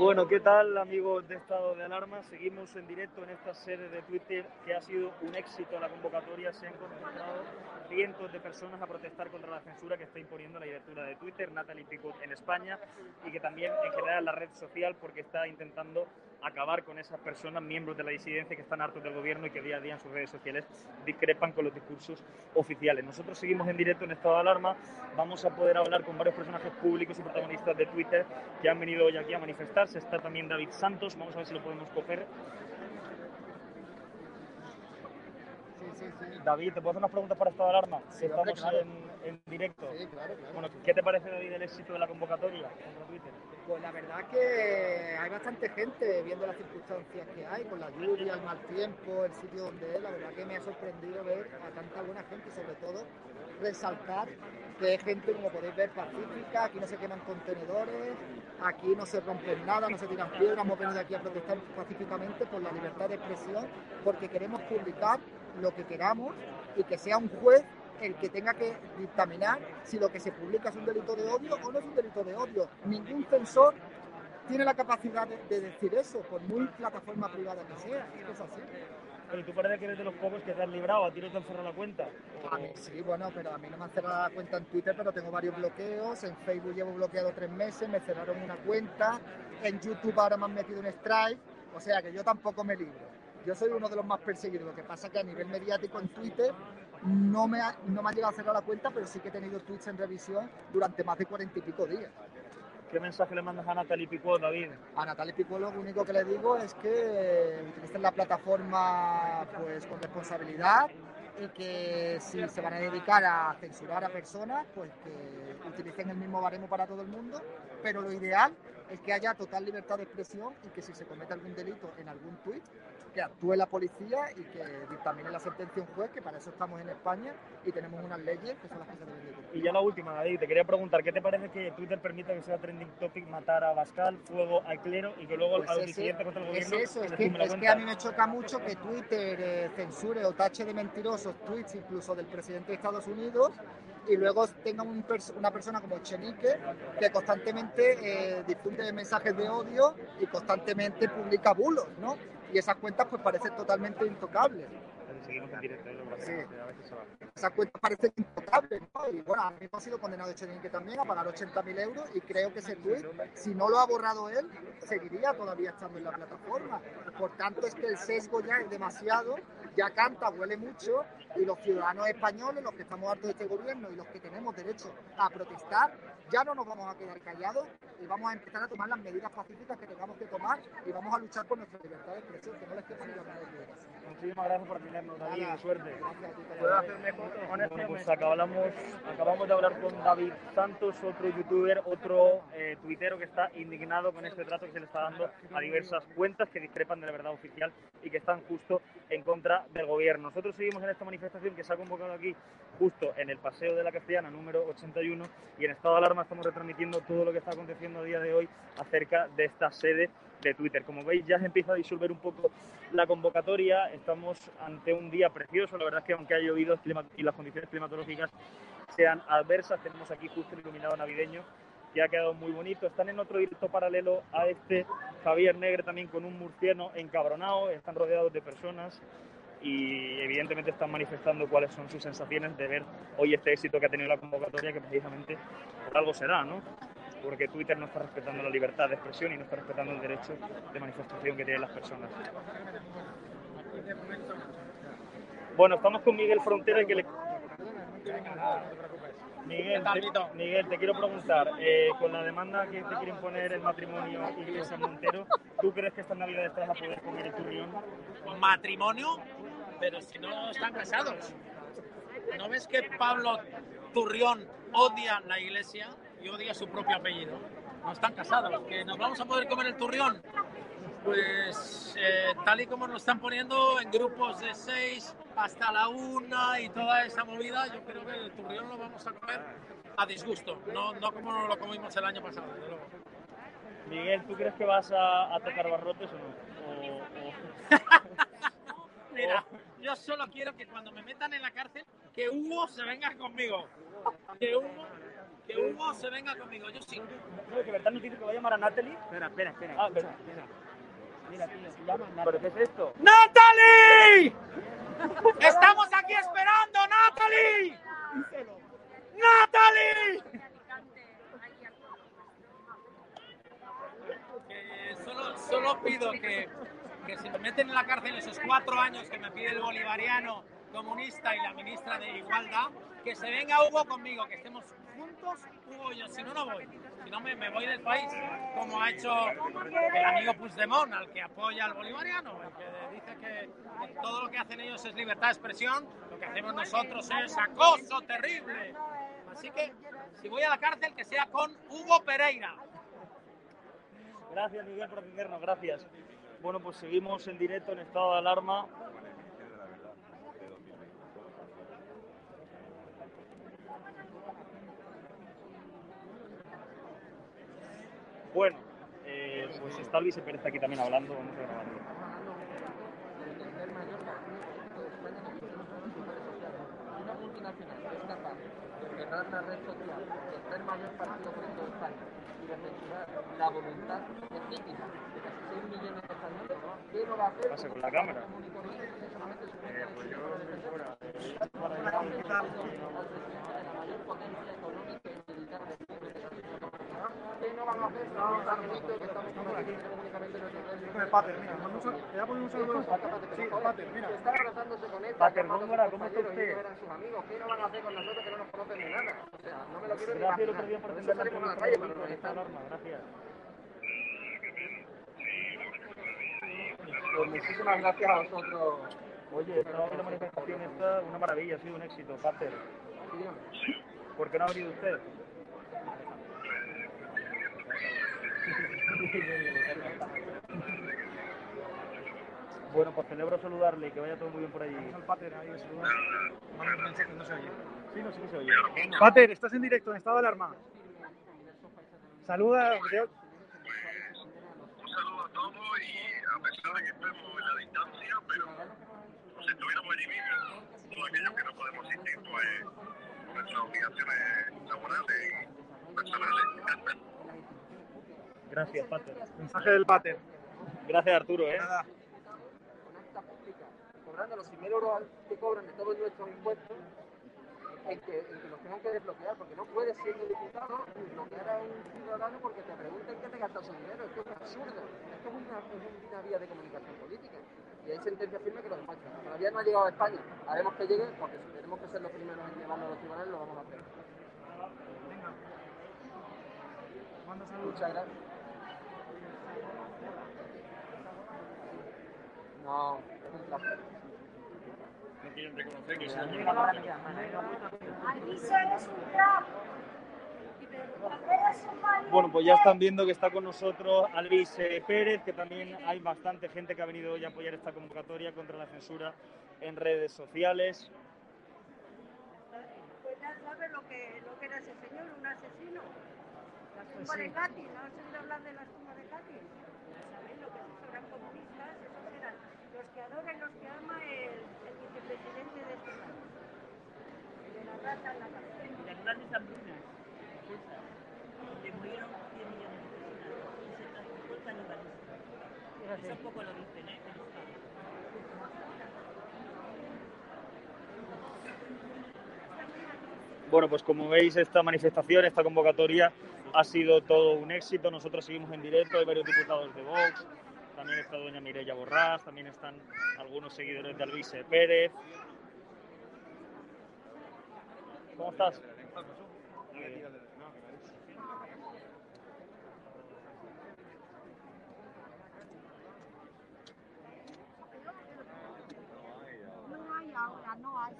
Bueno, ¿qué tal amigos de Estado de Alarma? Seguimos en directo en esta sede de Twitter que ha sido un éxito la convocatoria. Se han concentrado cientos de personas a protestar contra la censura que está imponiendo la directora de Twitter, Natalie Picut, en España y que también en general la red social porque está intentando acabar con esas personas, miembros de la disidencia que están hartos del gobierno y que día a día en sus redes sociales discrepan con los discursos oficiales. Nosotros seguimos en directo en estado de alarma, vamos a poder hablar con varios personajes públicos y protagonistas de Twitter que han venido hoy aquí a manifestarse. Está también David Santos, vamos a ver si lo podemos coger. David, ¿te puedo hacer unas preguntas para estado de alarma? Sí, Estamos claro. en, en directo. Sí, claro, claro. Bueno, ¿qué te parece, David, el éxito de la convocatoria contra Twitter? Pues la verdad que hay bastante gente viendo las circunstancias que hay, con la lluvia, el mal tiempo, el sitio donde es. La verdad que me ha sorprendido ver a tanta buena gente y sobre todo resaltar que es gente, como podéis ver, pacífica, aquí no se queman contenedores, aquí no se rompen nada, no se tiran piedras, hemos venido aquí a protestar pacíficamente por la libertad de expresión, porque queremos publicar lo que queramos y que sea un juez el que tenga que dictaminar si lo que se publica es un delito de odio o no es un delito de odio. Ningún censor tiene la capacidad de, de decir eso, por muy plataforma privada que sea. Es que es así. Pero tú parece que eres de los pocos que te has librado, a ti no te han cerrado la cuenta. A mí sí, bueno, pero a mí no me han cerrado la cuenta en Twitter, pero tengo varios bloqueos. En Facebook llevo bloqueado tres meses, me cerraron una cuenta. En YouTube ahora me han metido un strike. O sea que yo tampoco me libro. Yo soy uno de los más perseguidos. Lo que pasa es que a nivel mediático en Twitter no me, ha, no me han llegado a cerrar la cuenta, pero sí que he tenido tweets en revisión durante más de cuarenta y pico días. ¿Qué mensaje le mandas a Natalie Picot, David? A Natalia Picuelo lo único que le digo es que utilicen la plataforma pues con responsabilidad y que si se van a dedicar a censurar a personas, pues que utilicen el mismo baremo para todo el mundo, pero lo ideal es que haya total libertad de expresión y que si se comete algún delito en algún tuit, que actúe la policía y que dictamine la sentencia un juez, que para eso estamos en España y tenemos unas leyes que son las que se deben de cumplir. Y ya la última, David, te quería preguntar, ¿qué te parece que Twitter permita que sea trending topic matar a Bascal, fuego al clero y que luego Pues al siguiente contra el Es gobierno eso, es que, es que a mí me choca mucho que Twitter eh, censure o tache de mentirosos tweets incluso del presidente de Estados Unidos y luego tenga un una persona como Chenique que constantemente eh, difunde mensajes de odio y constantemente publica bulos, ¿no? Y esas cuentas pues parecen totalmente intocables. Seguimos en directo, Sí. Esas cuentas parecen intocables, ¿no? Y bueno, a mí me ha sido condenado Chenique también a pagar 80.000 euros y creo que ese tweet, si no lo ha borrado él, seguiría todavía estando en la plataforma. Por tanto, es que el sesgo ya es demasiado, ya canta, huele mucho, y los ciudadanos españoles, los que estamos hartos de este gobierno y los que tenemos derecho a protestar, ya no nos vamos a quedar callados y vamos a empezar a tomar las medidas pacíficas que tengamos que tomar y vamos a luchar por nuestra libertad de expresión, que no les ni la. Muchísimas gracias por atendernos, David, Nada. suerte. Gracias a ti, ¿Puedo hacerme foto? Bueno, pues acabamos, acabamos de hablar con David Santos, otro youtuber, otro eh, tuitero que está indignado con este trato que se le está dando a diversas cuentas que discrepan de la verdad oficial y que están justo en contra del gobierno. Nosotros seguimos en esta manifestación que se ha convocado aquí justo en el Paseo de la Castellana número 81 y en estado de alarma estamos retransmitiendo todo lo que está aconteciendo a día de hoy acerca de esta sede de Twitter. Como veis ya se empieza a disolver un poco la convocatoria, estamos ante un día precioso, la verdad es que aunque ha llovido y las condiciones climatológicas sean adversas, tenemos aquí justo el iluminado navideño que ha quedado muy bonito. Están en otro directo paralelo a este Javier Negre también con un murciano encabronado, están rodeados de personas y evidentemente están manifestando cuáles son sus sensaciones de ver hoy este éxito que ha tenido la convocatoria, que precisamente por algo será, ¿no? Porque Twitter no está respetando la libertad de expresión y no está respetando el derecho de manifestación que tienen las personas. Bueno, estamos con Miguel Frontera que le... Miguel, te, Miguel, te quiero preguntar, eh, con la demanda que te quieren poner el matrimonio Iglesias Montero, ¿tú crees que estas navidades te vas a poder comer el turrión? matrimonio, pero si no están casados. ¿No ves que Pablo Turrión odia la iglesia y odia su propio apellido? No están casados. ¿Que nos vamos a poder comer el turrión? Pues eh, tal y como nos están poniendo en grupos de seis hasta la una y toda esa movida, yo creo que el turrión lo vamos a comer a disgusto, no, no como lo comimos el año pasado. desde luego. Miguel, ¿tú crees que vas a, a tocar barrotes o no? O- o- Mira, yo solo quiero que cuando me metan en la cárcel, que Hugo se venga conmigo. Que Hugo, que Hugo se venga conmigo. Yo sí. No, que Bertán nos dice que va a llamar a Natalie. Espera, espera, espera. Ah, escucha, espera. espera. Mira, tío, se llama Natalie. ¿Pero qué es esto? ¡Natalie! ¡Estamos aquí esperando, Natalie! ¡Natalie! Que solo, solo pido que, que si me meten en la cárcel esos cuatro años que me pide el bolivariano comunista y la ministra de Igualdad, que se venga Hugo conmigo, que estemos juntos, Hugo y yo. Si no, no voy. Si no, me, me voy del país, como ha hecho el amigo Puigdemont, al que apoya al bolivariano, el que dice que, que todo lo que hacen ellos es libertad de expresión, lo que hacemos nosotros es acoso terrible. Así que, si voy a la cárcel, que sea con Hugo Pereira. Gracias, Miguel, por atendernos. Gracias. Bueno, pues seguimos en directo en estado de alarma. Bueno, eh, pues está Luis Pérez aquí también hablando. Vamos a grabarlo. una multinacional que es capaz de cerrar la red social, de ser mayor partido político de España y de censurar la voluntad legítima de casi 6 millones de españoles, ¿qué no va a hacer? Pasa con la cámara. Eh, pues yo estoy fuera. la mayor potencia económica y militar del mundo de ¿Qué no van a hacer? No, Angelito, que estamos aquí nuestro Pater, mira, manda un saludo. Te voy a poner un saludo. Sí, Pater, mira. que están abrazándose con él, Pater Góngora, ¿cómo está usted? sus amigos. ¿Qué no van a hacer con nosotros que no nos conocen ni nada? O sea, no me lo quiero ni Gracias el imaginar. otro día por atender la con. Gracias. Pues muchísimas gracias a vosotros. Oye, la manifestación esta, una maravilla, ha sido un éxito, Pater. ¿Por qué no ha venido usted? Bueno, pues celebro saludarle y que vaya todo muy bien por allí. Al Pater, ahí, no se oye. Sí, no, sí que se oye. Pater, estás en directo, en estado de alarma. Saluda. Un saludo a todos y a pesar de que estemos en la distancia, pero si estuviéramos allí mismos, todos aquellos que no podemos asistir, pues por nuestras obligaciones laborales y personales. Gracias, Pater. Mensaje del Pater. Gracias, Arturo, ¿eh? Nada. con acta pública, cobrando los 100.000 euros que cobran de todos nuestros impuestos, en que, en que los tengan que desbloquear, porque no puedes, siendo diputado, bloquear a un ciudadano porque te pregunten qué te gastas su dinero. Esto es absurdo. Esto es una, es una vía de comunicación política. Y hay sentencia firme que lo demuestra. Todavía no ha llegado a España. Haremos que llegue, porque si tenemos que ser los primeros en llevarlo a los tribunales, lo vamos a hacer. Saludos. Muchas gracias. No. No quieren reconocer que un. Eres un. Bueno, pues ya están viendo que está con nosotros Alvis eh, Pérez, que también hay bastante gente que ha venido hoy a apoyar esta convocatoria contra la censura en redes sociales. Pues ya sabes lo que, lo que era ese señor, un asesino. La tumba de Katy, ¿no has oído hablar de la tumba de Katy? Ya sabéis lo que es eso, eran comunistas, esos eran los que adora y los que ama el, el vicepresidente de este país. El de la rata en la cabeza. Las grandes hambrunas, esas, donde murieron 100 millones de personas y se practicó el canibalismo. Eso poco lo dicen, ¿eh? Pero está. Bueno, pues como veis, esta manifestación, esta convocatoria ha sido todo un éxito. Nosotros seguimos en directo, hay varios diputados de Vox, también está doña Mireia Borrás, también están algunos seguidores de Alvis eh, Pérez. ¿Cómo estás hay ahora, no hay.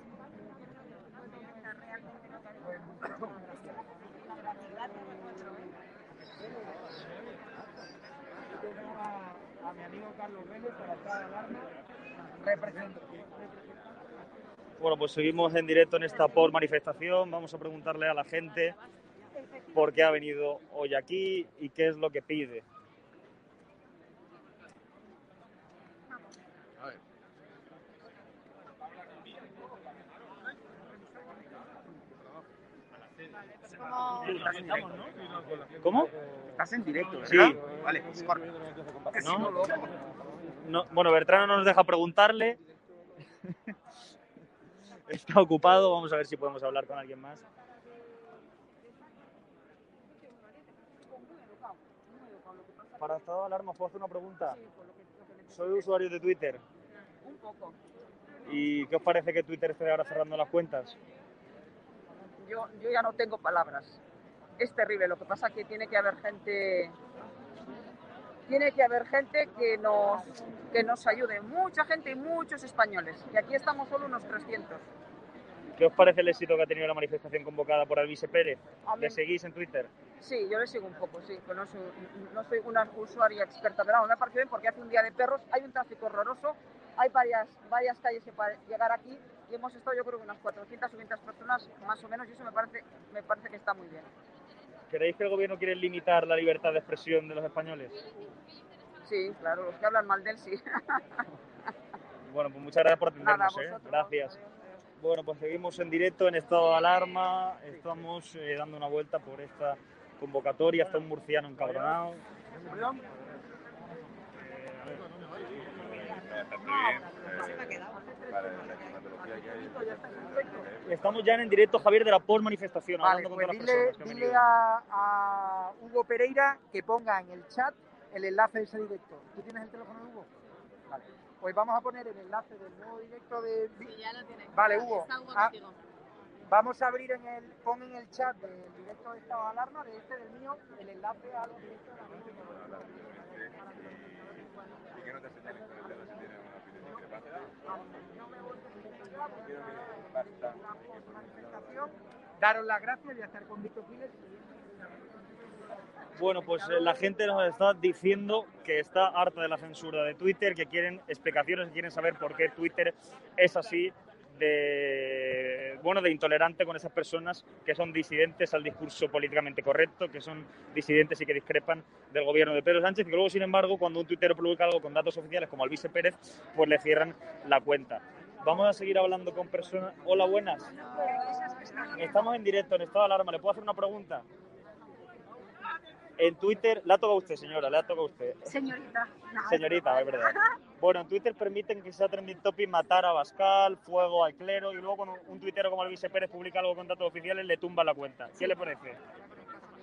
Está realmente lo que Bueno, pues seguimos en directo en esta por manifestación. Vamos a preguntarle a la gente por qué ha venido hoy aquí y qué es lo que pide. Como... Estás en directo. ¿Cómo? Estás en directo, Sí. ¿verdad? Vale, pues corre. ¿No? No, bueno, Bertrano no nos deja preguntarle. Está ocupado, vamos a ver si podemos hablar con alguien más. Para estado de alarma, ¿puedo hacer una pregunta? Soy usuario de Twitter. Un poco. ¿Y qué os parece que Twitter esté ahora cerrando las cuentas? Yo, yo ya no tengo palabras. Es terrible. Lo que pasa es que tiene que haber gente. Tiene que haber gente que nos, que nos ayude. Mucha gente y muchos españoles. Y aquí estamos solo unos 300. ¿Qué os parece el éxito que ha tenido la manifestación convocada por Alvise Pérez? ¿Le seguís en Twitter? Sí, yo le sigo un poco, sí. Pero no soy, no soy una usuaria experta. Pero vamos, me parece bien porque hace un día de perros. Hay un tráfico horroroso. Hay varias, varias calles que para llegar aquí. Y hemos estado, yo creo que unas 400 o 500 personas más o menos. Y eso me parece, me parece que está muy bien. ¿Creéis que el gobierno quiere limitar la libertad de expresión de los españoles? Sí, claro, los que hablan mal de él, sí. Bueno, pues muchas gracias por atendernos. Nada, ¿eh? Gracias. Bueno, pues seguimos en directo en estado de alarma. Estamos eh, dando una vuelta por esta convocatoria. Está un murciano encabronado. Estamos ya en directo, Javier, de la post manifestación, Vale, pues dile, dile a, a Hugo Pereira que ponga en el chat el enlace de ese directo. ¿Tú tienes el teléfono de Hugo? Vale. Pues vamos a poner el enlace del nuevo directo de... ya lo tiene. Vale, Hugo. Está Hugo Ah, contigo. Vamos a abrir en el, pon en el chat del directo de estado de alarma, de este, del mío, el enlace al directo de la Y que no te señalen con el Daros las gracias y estar con Víctor. Bueno, pues eh, la gente nos está diciendo que está harta de la censura de Twitter, que quieren explicaciones, que quieren saber por qué Twitter es así de bueno de intolerante con esas personas que son disidentes al discurso políticamente correcto, que son disidentes y que discrepan del gobierno de Pedro Sánchez, y que luego, sin embargo, cuando un tuitero publica algo con datos oficiales como Alvise Pérez, pues le cierran la cuenta. Vamos a seguir hablando con personas. Hola, buenas. Estamos en directo, en estado de alarma. ¿Le puedo hacer una pregunta? En Twitter, le ha tocado a usted, señora, le ha tocado a usted. Señorita. no. Señorita, es verdad. Bueno, en Twitter permiten que sea trending topic matar a Bascal, fuego al clero, y luego cuando un tuitero como Luis Pérez publica algo con datos oficiales, le tumba la cuenta. ¿Qué le parece?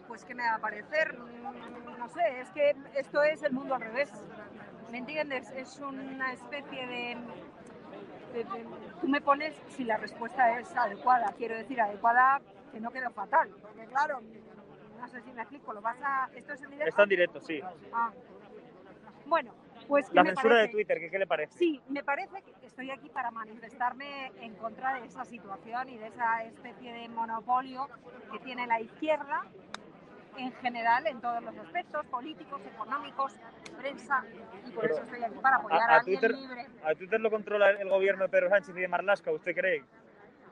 Pues que me va a parecer, Mm, no sé, es que esto es el mundo al revés. ¿Me entiendes? Es una especie de, Tú me pones si la respuesta es adecuada. Quiero decir, adecuada que no quedó fatal. Porque claro, no sé si me explico, lo vas a... ¿Esto es en directo? Está en directo, sí. Ah. Bueno, pues La me censura de parece- Twitter, ¿qué, qué le parece? Sí, me parece que estoy aquí para manifestarme en contra de esa situación y de esa especie de monopolio que tiene la izquierda en general en todos los aspectos, políticos, económicos, prensa, y por Pero eso estoy aquí para apoyar A, a, a alguien Twitter, libre. ¿A Twitter lo controla el gobierno de Pedro Sánchez y de Marlaska, usted cree?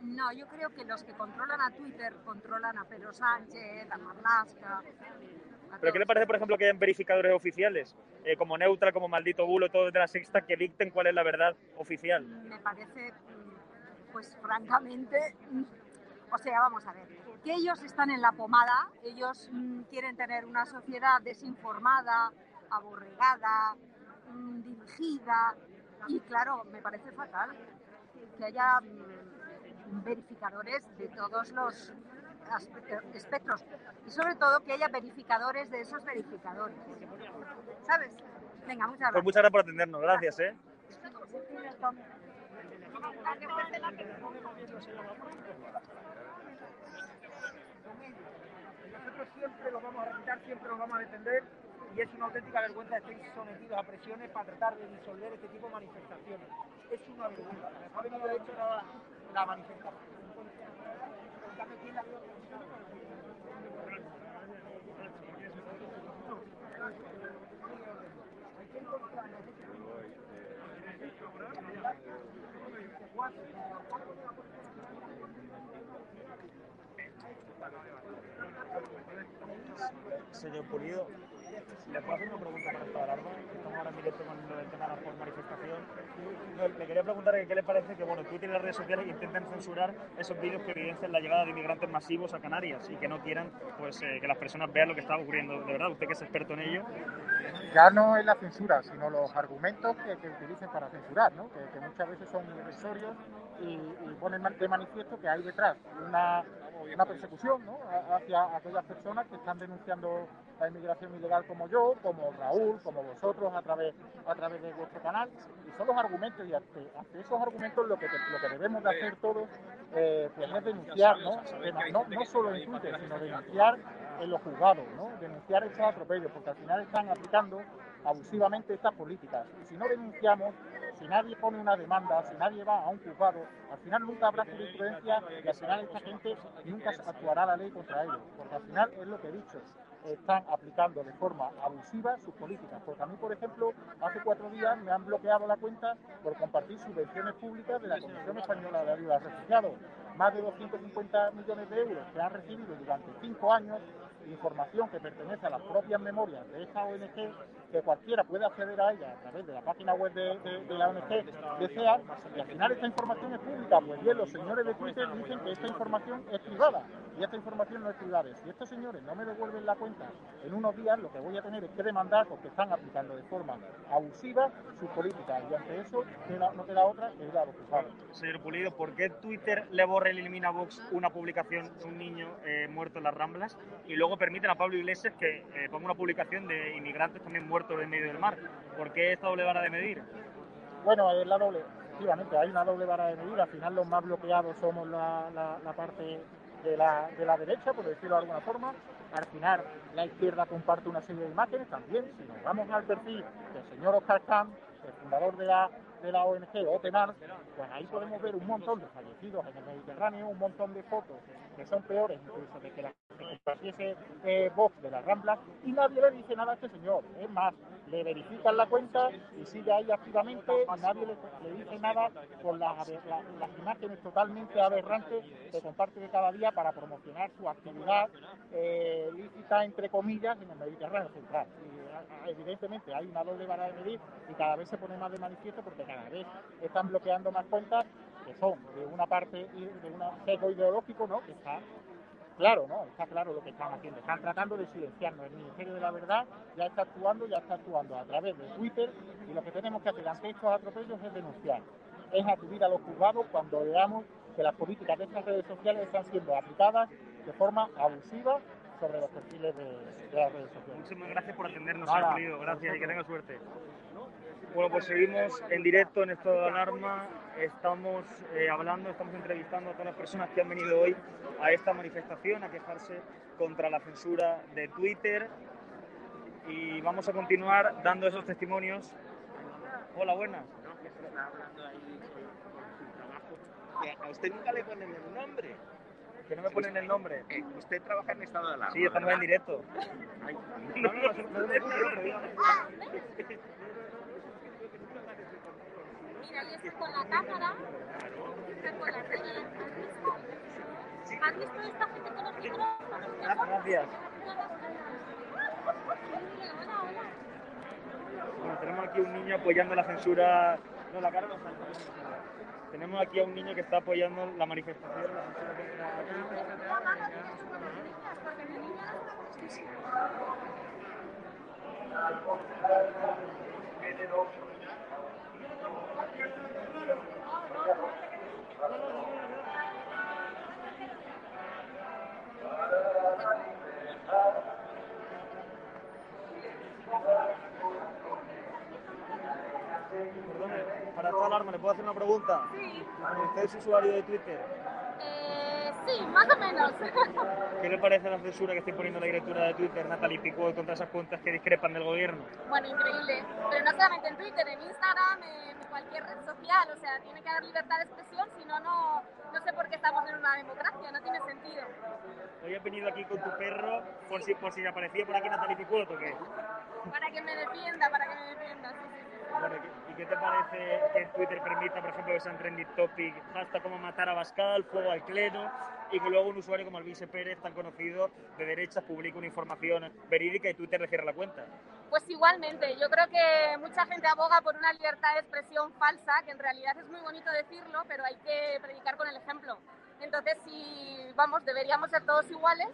No, yo creo que los que controlan a Twitter controlan a Pedro Sánchez, a Marlaska. ¿Pero qué le parece, por ejemplo, que hayan verificadores oficiales, eh, como Neutra, como Maldito Bulo, todos de la Sexta, que dicten cuál es la verdad oficial? me parece, pues francamente, o sea, vamos a ver, que ellos están en la pomada, ellos mm, quieren tener una sociedad desinformada, aborregada, mm, dirigida, y claro, me parece fatal que haya mm, verificadores de todos los espectros y sobre todo que haya verificadores de esos verificadores. ¿Sabes? Venga, muchas Pues gracias. muchas gracias por atendernos, gracias, ¿eh? Nosotros siempre los vamos a respetar, siempre los vamos a defender y es una auténtica vergüenza estéis sometidos a presiones para tratar de disolver este tipo de manifestaciones. Es una vergüenza. Ha venido de hecho la, la manifestación. Señor Pulido. ¿Le puedo hacer una pregunta para esta alarma? Estamos ahora en directo con del tema de la por manifestación. Le quería preguntar qué le parece que bueno, Twitter y las redes sociales intenten censurar esos vídeos que evidencian la llegada de inmigrantes masivos a Canarias y que no quieran pues, eh, que las personas vean lo que está ocurriendo. De verdad, usted que es experto en ello. Ya no es la censura, sino los argumentos que, que utilicen para censurar, ¿no? que, que muchas veces son irrisorios y, y ponen de manifiesto que hay detrás una una persecución hacia aquellas personas que están denunciando la inmigración ilegal como yo, como Raúl, como vosotros a través, a través de vuestro canal. Y son los argumentos y ante, esos argumentos lo que, lo que debemos de hacer todos eh, pues es denunciar, ¿no? ¿no? No, solo en Twitter, sino denunciar en los juzgados, ¿no? denunciar esos atropellos, porque al final están aplicando abusivamente estas políticas. Si no denunciamos, si nadie pone una demanda, si nadie va a un juzgado, al final nunca habrá jurisprudencia y al final esta gente nunca actuará la ley contra ellos, porque al final es lo que he dicho, están aplicando de forma abusiva sus políticas. Porque a mí, por ejemplo, hace cuatro días me han bloqueado la cuenta por compartir subvenciones públicas de la Comisión Española de Ayuda a Refugiados. Más de 250 millones de euros que han recibido durante cinco años información que pertenece a las propias memorias de esta ONG, que cualquiera puede acceder a ella a través de la página web de, la ONG de CEA, y al final esta información es pública. Pues bien, los señores de Twitter dicen que esta información es privada, y esta información no es privada. Si estos señores no me devuelven la cuenta en unos días, lo que voy a tener es que demandar porque están aplicando de forma abusiva sus políticas, y ante eso no queda otra que ir a los Señor Pulido, ¿por qué Twitter le borra y elimina a Vox una publicación de un niño eh, muerto en las Ramblas y luego permiten a Pablo Iglesias que eh, ponga una publicación de inmigrantes también muertos en medio del mar. ¿Por qué esta doble vara de medir? Bueno, es la doble, efectivamente, hay una doble vara de medir. Al final los más bloqueados somos la, parte de la, de la, derecha, por decirlo de alguna forma. Al final la izquierda comparte una serie de imágenes también. Si nos vamos al perfil del señor Oscar Khan, el fundador de la de la ONG Otemar, pues ahí podemos ver un montón de fallecidos en el Mediterráneo, un montón de fotos que son peores incluso de que la que compartiese eh, Vox de las Ramblas y nadie le dice nada a este señor. Es más, le verifican la cuenta y sigue ahí activamente y nadie le, dice nada con las, las, imágenes totalmente aberrantes que comparte de cada día para promocionar su actividad eh, lícita, entre comillas, en el Mediterráneo central. Evidentemente hay una doble vara de medir y cada vez se pone más de manifiesto porque cada vez están bloqueando más cuentas que son de una parte de un sesgo ideológico, ¿no? Que está claro, ¿no? Está claro lo que están haciendo. Están tratando de silenciarnos. El Ministerio de la Verdad ya está actuando, ya está actuando a través de Twitter y lo que tenemos que hacer ante estos atropellos es denunciar. Es acudir a los juzgados cuando veamos que las políticas de estas redes sociales están siendo aplicadas de forma abusiva sobre los perfiles de, las redes sociales. Muchísimas gracias por atendernos, señor Gracias y que tenga suerte. Bueno, pues seguimos en directo en estado de alarma. Estamos eh, hablando, estamos entrevistando a todas las personas que han venido hoy a esta manifestación a quejarse contra la censura de Twitter. Y vamos a continuar dando esos testimonios. Hola, buenas. A usted nunca le ponen el nombre. Que no me ponen el nombre. Eh, usted trabaja en estado de alarma. Sí, estamos en directo. no, no, no, Mira, yo estoy con la cámara, estoy con la tele. ¿Han visto esta gente con los micrófonos? Gracias. Bueno, tenemos aquí un niño apoyando la censura. No, la cara no Tenemos aquí a un niño que está apoyando la manifestación. Puedo hacer una pregunta? Sí. ¿Usted es usuario de Twitter? Eh, sí, más o menos. ¿Qué le parece la censura que estoy poniendo en la directura de Twitter, Natalie Pico, contra esas cuentas que discrepan del gobierno? Bueno, increíble. Pero no solamente en Twitter, en Instagram, en cualquier red social. O sea, tiene que haber libertad de expresión, si no, no sé por qué estamos en una democracia, no tiene sentido. Hoy has venido aquí con tu perro por si, por si aparecía por aquí Natalie Picuot o qué? Para que me defienda, para que me defienda, sí, sí, sí. Bueno, ¿y qué te parece que Twitter permita, por ejemplo, que sean trending topic, hasta como matar a Bascal, fuego al clero, y que luego un usuario como Alvise Pérez, tan conocido de derechas, publique una información verídica y Twitter le cierra la cuenta? Pues igualmente, yo creo que mucha gente aboga por una libertad de expresión falsa, que en realidad es muy bonito decirlo, pero hay que predicar con el ejemplo. Entonces, si vamos, deberíamos ser todos iguales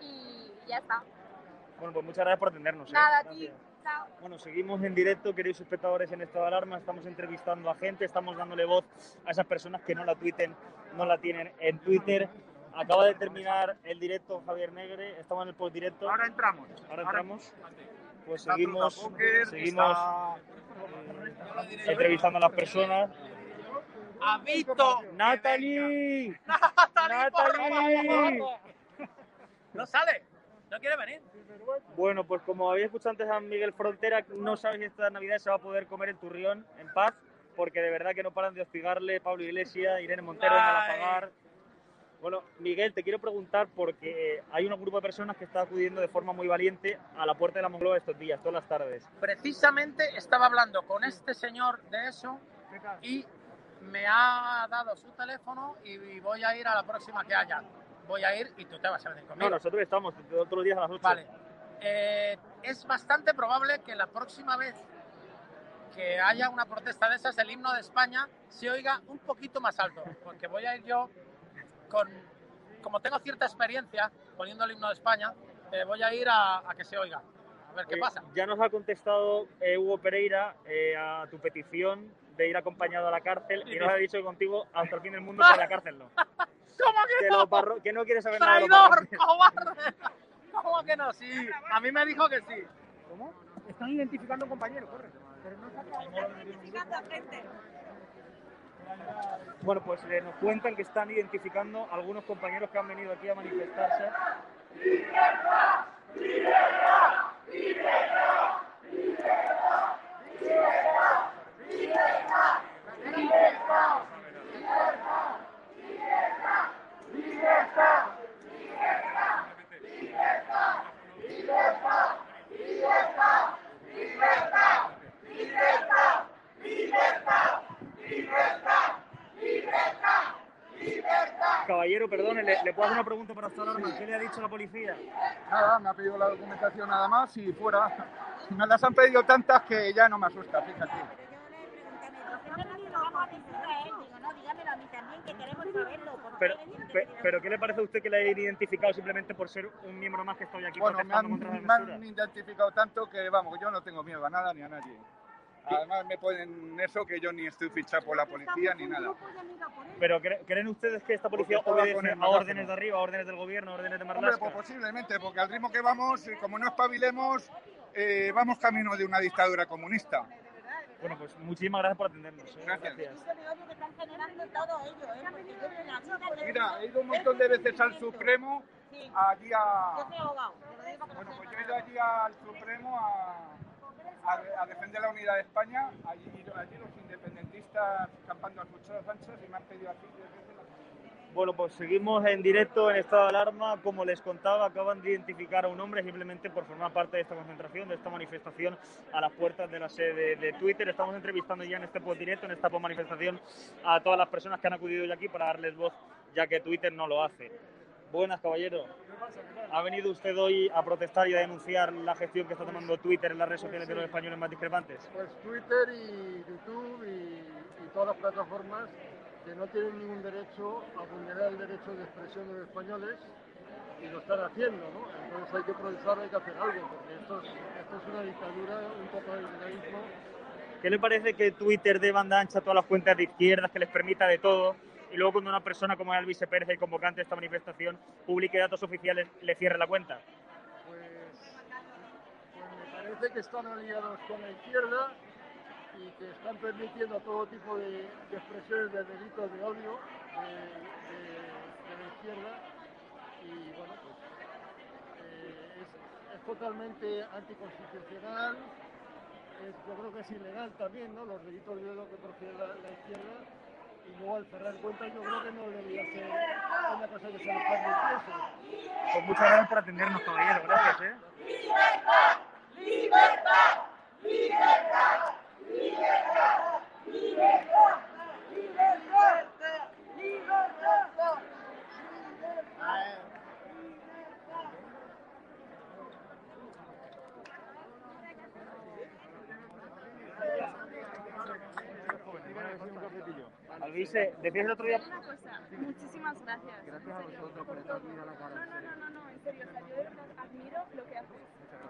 y ya está. Bueno, pues muchas gracias por atendernos. ¿eh? Nada, a Gracias. ti. Bueno, seguimos en directo, queridos espectadores, en estado de alarma. Estamos entrevistando a gente, estamos dándole voz a esas personas que no la tuiten, no la tienen en Twitter. Acaba de terminar el directo Javier Negre, estamos en el postdirecto. Ahora entramos. Ahora entramos. Pues seguimos, Póker, seguimos está- eh, entrevistando a las personas. ¡Ha visto! ¡Natalie! ¡Natalie! No sale, no quiere venir. Bueno, pues como habéis escuchado antes a Miguel Frontera, no sabéis si esta Navidad se va a poder comer el turrión en paz, porque de verdad que no paran de hostigarle Pablo Iglesias, Irene Montero, en. Galapagar. Bueno, Miguel, te quiero preguntar porque hay un grupo de personas que está acudiendo de forma muy valiente a la puerta de la Moncloa estos días, todas las tardes. Precisamente estaba hablando con este señor de eso y me ha dado su teléfono y voy a ir a la próxima que haya. Voy a ir y tú te vas a venir conmigo. No, nosotros estamos todos los días a las 8. Vale. Eh, es bastante probable que la próxima vez que haya una protesta de esas, el himno de España se oiga un poquito más alto, porque voy a ir yo con, como tengo cierta experiencia poniendo el himno de España, eh, voy a ir a, a que se oiga. A ver qué pasa. Ya nos ha contestado eh, Hugo Pereira eh, a tu petición de ir acompañado a la cárcel y nos ha dicho que contigo hasta el fin del mundo para la cárcel no. ¿Cómo que Que, no? los parro- que no quiere saber nada de los ¡Traidor, cobarde! ¿Cómo que no? Sí, a mí me dijo que sí. ¿Cómo? Están identificando a un compañero, corre. Pero no Identificando a gente. Bueno, pues eh, nos cuentan que están identificando algunos compañeros que han venido aquí a manifestarse. Caballero, perdone, ¿le, le puedo hacer una pregunta para esta alarma? ¿Qué le ha dicho la policía? Nada, me ha pedido la documentación nada más y fuera. Me las han pedido tantas que ya no me asusta, fíjate. Pero, pe- pero ¿qué le parece a usted que le hayan identificado simplemente por ser un miembro más que estoy aquí Bueno, me protestando han, contra la me han identificado tanto que, vamos, yo no tengo miedo a nada ni a nadie. Además me ponen eso que yo ni estoy fichado por la policía ni nada. ¿Pero cre- creen ustedes que esta policía Porque obedece el a órdenes de arriba, a órdenes del gobierno, a órdenes de Hombre, Marlaska? pues posiblemente, porque al ritmo que vamos, eh, como no espabilemos, eh, vamos camino de una dictadura comunista. Bueno, pues muchísimas gracias por atendernos. ¿eh? Gracias. ¿eh? Mira, he ido un montón de veces al Supremo, allí a... Bueno, pues yo he ido allí al Supremo a, a- defender la unidad de España. Allí, los independentistas campando a anchas y me han pedido aquí. Bueno, pues seguimos en directo en estado de alarma. Como les contaba, acaban de identificar a un hombre simplemente por formar parte de esta concentración, de esta manifestación a las puertas de la sede de Twitter. Estamos entrevistando ya en este post directo, en esta post manifestación, a todas las personas que han acudido ya aquí para darles voz, ya que Twitter no lo hace. Buenas, caballero. ¿Ha venido usted hoy a protestar y a denunciar la gestión que está tomando Twitter en las redes sociales de los españoles más discrepantes? Pues Twitter y YouTube y, y todas las plataformas que no tienen ningún derecho a vulnerar el derecho de expresión de los españoles y lo están haciendo, ¿no? Entonces hay que protestar, hay que hacer algo, porque esto es, esto es una dictadura, un totalitarismo. ¿Qué le parece que Twitter dé banda ancha a todas las cuentas de izquierdas, que les permita de todo? Y luego cuando una persona como Alvise Pérez, el convocante de esta manifestación, publique datos oficiales, le cierre la cuenta. Pues, pues me parece que están aliados con la izquierda y que están permitiendo todo tipo de, expresiones de delitos de odio de, la izquierda y bueno pues eh, es, totalmente anticonstitucional es- yo creo que es ilegal también ¿no? los delitos de odio que la, la izquierda y luego al cerrar cuentas yo creo que no debería ser una cosa que se les permitiese Pues muchas gracias por atendernos, caballero. Gracias, ¿eh? ¡Libertad! ¡Libertad! Alvise, decías el otro día... Una cosa, muchísimas gracias. Gracias a vosotros por estar aquí a la cara. No, no, no, no, no, en serio, o sea, yo de verdad admiro lo que haces.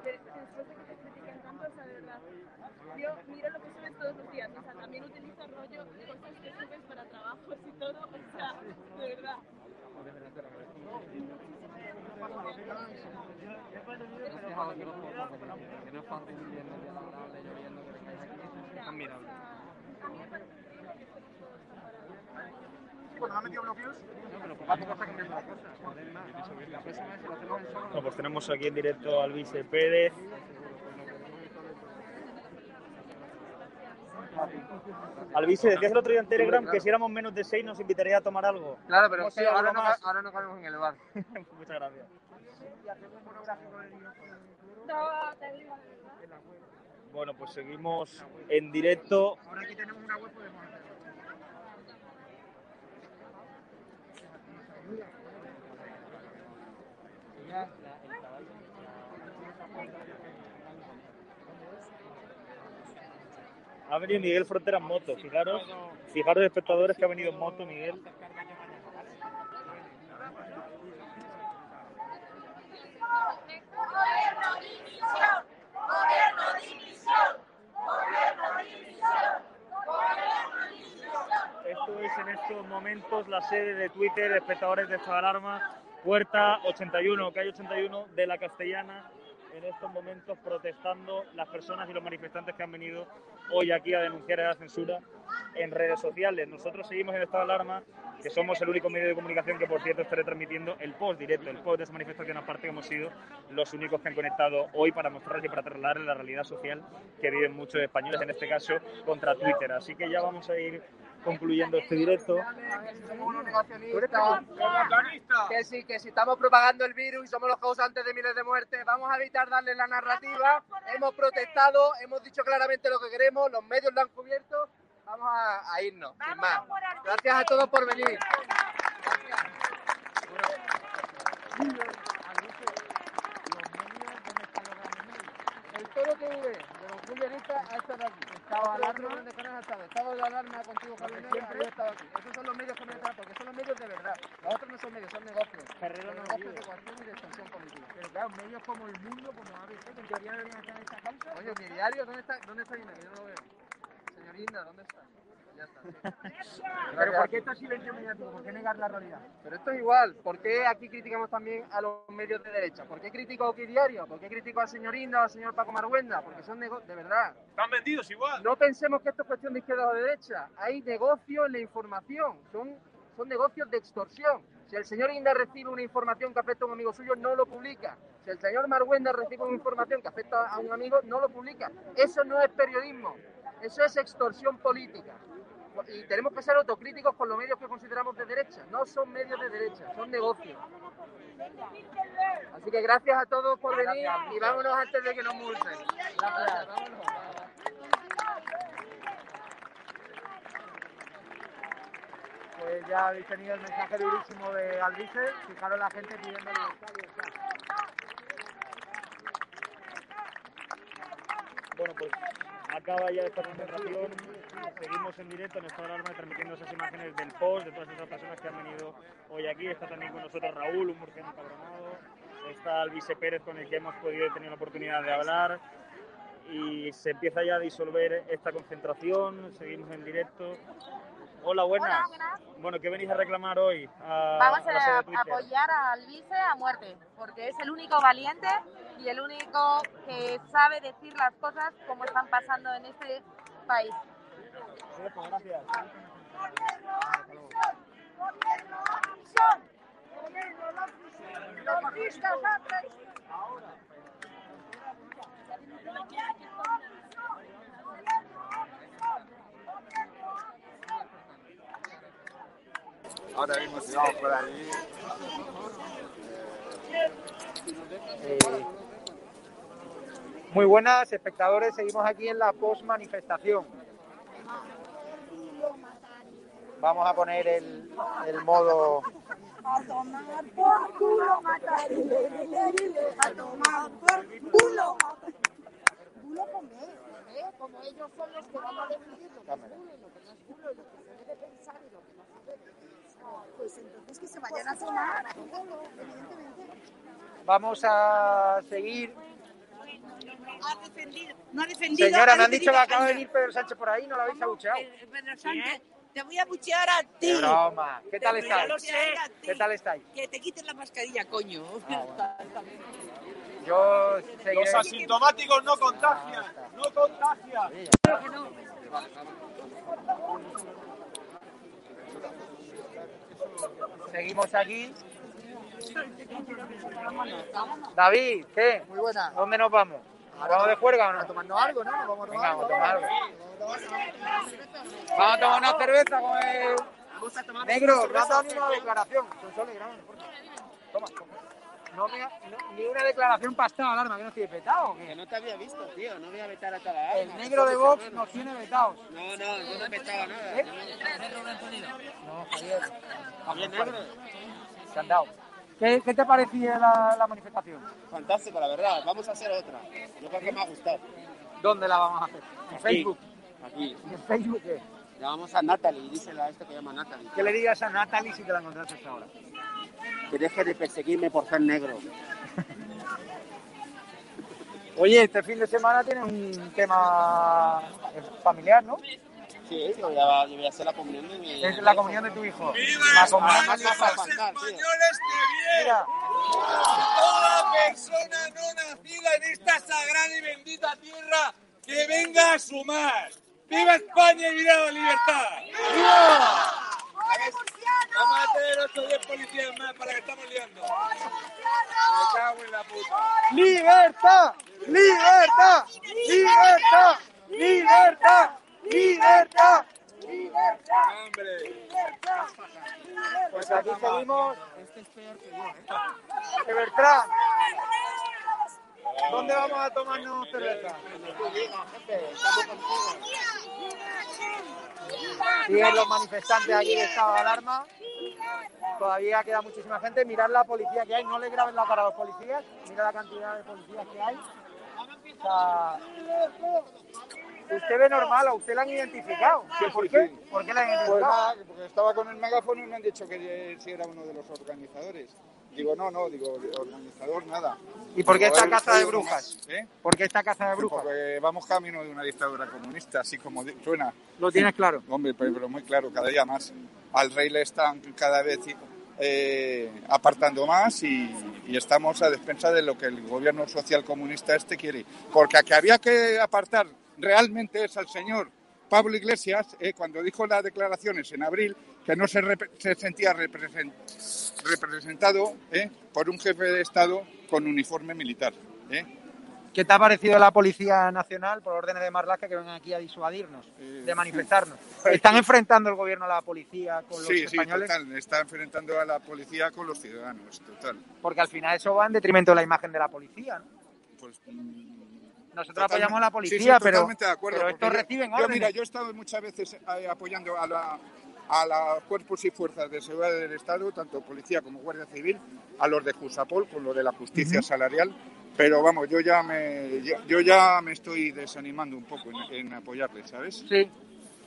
De- después de que te critiquen tanto, o sea, de verdad. Yo miro lo que subes todos los días, o sea, también utilizo rollo cosas que subes para trabajos y todo, o sea, de verdad. Gracias a vosotros por estar aquí. Que no es fácil viviendo aquí a la grande, lloviendo, que vengáis aquí. Es admirable. Cuando me han metido bloqueos. Bueno, pues tenemos aquí en directo a Alvise Pérez. Alvise, decías el otro día en Telegram que si éramos menos de seis nos invitaría a tomar algo. Claro, pero sido ahora no, ahora no cabemos en el bar. Muchas gracias. No, te digo, de verdad. Bueno, pues seguimos en directo. ahora aquí tenemos una web, podemos Ha venido Miguel Frontera en moto, fijaros, fijaros espectadores que ha venido en moto Miguel. Gobierno de división, gobierno de división, gobierno de división, gobierno de división. Esto es en estos momentos la sede de Twitter, espectadores de esta alarma, puerta 81, calle 81 de la Castellana. En estos momentos protestando las personas y los manifestantes que han venido hoy aquí a denunciar la censura en redes sociales. Nosotros seguimos en estado de alarma, que somos el único medio de comunicación que, por cierto, estaré transmitiendo el post directo, el post de esa manifestación, aparte hemos sido los únicos que han conectado hoy para mostrarles y para trasladar la realidad social que viven muchos españoles, en este caso contra Twitter. Así que ya vamos a ir concluyendo este directo. Que sí, que si estamos propagando el virus y somos los causantes de miles de muertes, vamos a evitar darle la narrativa. Hemos protestado, hemos dicho claramente lo que queremos, los medios lo han cubierto. Vamos a, a irnos, sin más. Gracias a todos por venir. El Toro TV de los Julieristas ha estado aquí. Estado de alarma. ¿Dónde canal ha estado? Estado de alarma contigo, Carlos Negro, ha estado aquí. Esos son los medios que me traen, porque son los medios de verdad. Los otros no son medios, son negocios. Ferrero no negocios vive. de coacción y de extensión política. Pero claro, medios como El Mundo, como ABC, que en teoría deberían estar en esta causa. Oye, mi diario, ¿dónde está, dónde está Inés? Yo no lo veo. Señorina, ¿dónde está? Ya está. sí. Pero ¿por qué este silencio mediático? ¿Por qué negar la realidad? Pero esto es igual. ¿Por qué aquí criticamos también a los medios de derecha? ¿Por qué critico a Oki Diario? ¿Por qué critico al señor Inda o al señor Paco Marguenda? Porque son negocios, de verdad. Están vendidos igual. No pensemos que esto es cuestión de izquierda o de derecha. Hay negocio en la información. Son, son negocios de extorsión. Si el señor Inda recibe una información que afecta a un amigo suyo, no lo publica. Si el señor Marguenda recibe una información que afecta a un amigo, no lo publica. Eso no es periodismo. Eso es extorsión política. Y tenemos que ser autocríticos con los medios que consideramos de derecha. No son medios de derecha, son negocios. Así que gracias a todos por venir y vámonos antes de que nos multen. Gracias, vámonos. Pues ya habéis tenido el mensaje durísimo de Alvise. Fijaros la gente pidiendo libertad. Bueno, pues acaba ya esta concentración. Seguimos en directo en esta alarma transmitiendo esas imágenes del post de todas esas personas que han venido hoy aquí. Está también con nosotros Raúl, un murciano cabronado. Está Alvise Pérez, con el que hemos podido tener la oportunidad de hablar. Y se empieza ya a disolver esta concentración. Seguimos en directo. Hola, buenas. Bueno, ¿qué venís a reclamar hoy? A, Vamos a apoyar a Alvise a muerte, porque es el único valiente y el único que sabe decir las cosas como están pasando en este país. Gracias. Los pistas antes. Ahora mismo si vamos por allí. Muy buenas, espectadores. Seguimos aquí en la post-manifestación. Vamos a poner el, el modo. A tomar por culo, matar, a tomar por culo. Culo con ¿eh? Como ellos son los que van a decidir lo que es culo y lo que no es culo y lo que se debe pensar y lo vayan a tomar. Vamos a seguir. Ha defendido, no ha defendido. Señora, ha me han dicho que acaba de venir Pedro Sánchez por ahí, no lo habéis abucheado. Eh, Pedro Sánchez, te voy a buchear a ti. Qué broma. ¿Qué tal estáis? ¿Qué tal estáis? Que te quites la mascarilla, coño. Yo seguiré... Los asintomáticos no contagian, no contagian. Seguimos aquí. David, ¿qué? Muy buena. ¿Dónde nos vamos? ¿Nos vamos de juerga o no? A tomarnos algo, ¿no? Vamos a tomar Venga, vamos a tomar algo. Vamos a tomar una cerveza con el... Negro, no has dado ni una declaración. Toma, toma. No me ha- no- ni una declaración para estado alarma, que no estoy petado. ¿o qué? Que no te había visto, tío. No voy a vetar a toda la El negro de Vox nos tiene vetados. No, no, yo no he vetado nada. ¿Eh? No, No, Javier. Javier Negro. Se han dado. ¿Qué, qué te parecía la, la manifestación? Fantástico, la verdad. Vamos a hacer otra. Yo creo que me ha gustado. ¿Dónde la vamos a hacer? ¿En Aquí. Facebook? Aquí. ¿Y en Facebook qué? Llamamos a Natalie, dísela a este que llama Natalie. ¿Qué le digas a Natalie si te la encontraste hasta ahora? Que deje de perseguirme por ser negro. Oye, este fin de semana tiene un tema eh, familiar, ¿no? Sí, yo voy a, yo voy a hacer la comunión de mi... Es la comunión de tu hijo. ¡Viva La comunión hijo. españoles que bien! Toda persona no nacida en esta sagrada y bendita tierra que venga a sumar. ¡Viva España y viva la libertad! Vamos a hacer 8 o 10 policías más para que estamos liando. Me cago en la puta. ¡Libertad! ¡Libertad! ¡Libertad! ¡Libertad! ¡Libertad! ¡Hombre! Pues aquí seguimos. Eh, Bertrand, ¿dónde vamos a tomarnos cerveza? Siguen los manifestantes aquí de estado de alarma. Todavía queda muchísima gente. Mirad la policía que hay. No le graben la cara a los policías. Mira la cantidad de policías que hay. O sea, usted ve normal, a usted la han identificado. ¿Por qué? ¿Por qué la han Pues identificado? porque estaba con el megáfono y me han dicho que si era uno de los organizadores. Digo, no, no, digo, organizador nada. ¿Y por qué esta "Eh, caza de brujas? más", ¿Eh? ¿Por qué esta caza de brujas? Porque vamos camino de una dictadura comunista, así como suena. ¿Lo tienes claro? Hombre, pero, pero muy claro, cada día más. Al rey le están cada vez eh, apartando más y, y estamos a despensa de lo que el gobierno social comunista este quiere. Porque a que había que apartar realmente es al señor Pablo Iglesias, eh, cuando dijo las declaraciones en abril, que no se, se sentía represent- representado eh, por un jefe de Estado con uniforme militar. eh. ¿Qué te ha parecido la Policía Nacional, por órdenes de Marlaska, que vengan aquí a disuadirnos, de manifestarnos? ¿Están enfrentando el gobierno a la policía con los Sí, sí, españoles? total. Está enfrentando a la policía con los ciudadanos, total. Porque al final eso va en detrimento de la imagen de la policía, ¿no? Pues, Nosotros Totalmente- apoyamos a la policía, sí, pero, totalmente de acuerdo, pero estos yo- reciben yo, órdenes. mira, yo he estado muchas veces eh, apoyando a la a los cuerpos y fuerzas de seguridad del Estado, tanto policía como guardia civil, a los de Jusapol con lo de la justicia salarial, pero vamos, yo ya me yo, yo ya me estoy desanimando un poco en, en apoyarles, ¿sabes? Sí.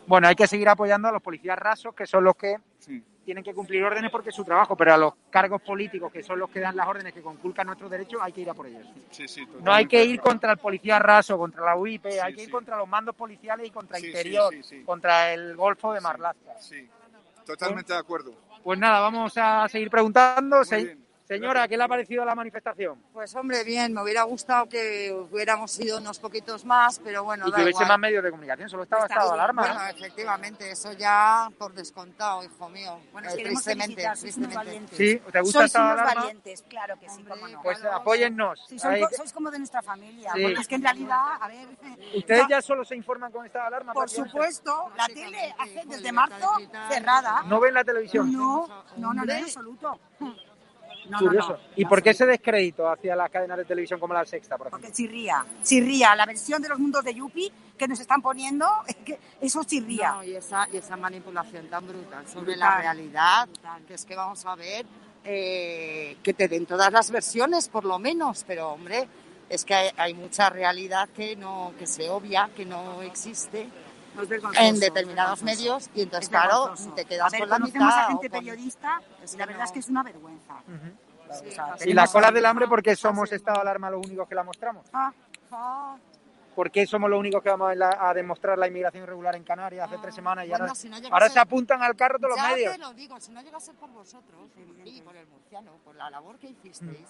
Bueno, hay que seguir apoyando a los policías rasos, que son los que Sí. Tienen que cumplir órdenes porque es su trabajo, pero a los cargos políticos, que son los que dan las órdenes que conculcan nuestros derechos, hay que ir a por ellos. Sí, sí, No hay que ir contra el policía raso, contra la UIP, hay que ir contra los mandos policiales y contra Interior, contra el Golfo de Marlaska. Sí, totalmente de acuerdo. Pues nada, vamos a seguir preguntando. Muy Se- bien. Señora, ¿qué le ha parecido la manifestación? Pues hombre, bien, me hubiera gustado que hubiéramos sido unos poquitos más, pero bueno, y da que hubiese igual. más medios de comunicación, solo estaba Está estado bien. alarma. Bueno, ¿no? efectivamente, eso ya por descontado, hijo mío. Bueno, Eh, tristemente, tristemente. valientes. Sí, ¿te gusta sois esta unos alarma? valientes, claro que sí, cómo no. Pues apóyennos. Sí, sois, como de nuestra familia, Sí. porque es que en realidad, a ver... ¿Ustedes ya- ya solo se informan con esta alarma? Por supuesto, la tele hace desde marzo cerrada. ¿No ven la televisión? No, no, no, no, en absoluto. No, no, Curioso. no. ¿Y por qué ese descrédito hacia las cadenas de televisión como la Sexta, por ejemplo? Porque chirría, chirría. La versión de los mundos de Yupi que nos están poniendo, es que eso chirría. No, y esa, y esa manipulación tan brutal sobre Brutal, la realidad, que es que vamos a ver eh, que te den todas las versiones, por lo menos, pero hombre, es que hay, hay mucha realidad que no que se obvia, que no existe en determinados medios y entonces, Es claro, te quedas ver, con la mitad. a o gente con- periodista y la verdad es que es una vergüenza. Sí, o sea, Y la cola del hambre, porque somos estado de alarma los únicos que la mostramos? Ah, ah. ¿Por qué somos los únicos que vamos a, la- a demostrar la inmigración irregular en Canarias hace tres semanas y bueno, ahora, si no llega ahora a ser- se apuntan al carro todos los ya medios? te lo digo, si no llega a ser por vosotros y por el murciano, por la labor que hicisteis,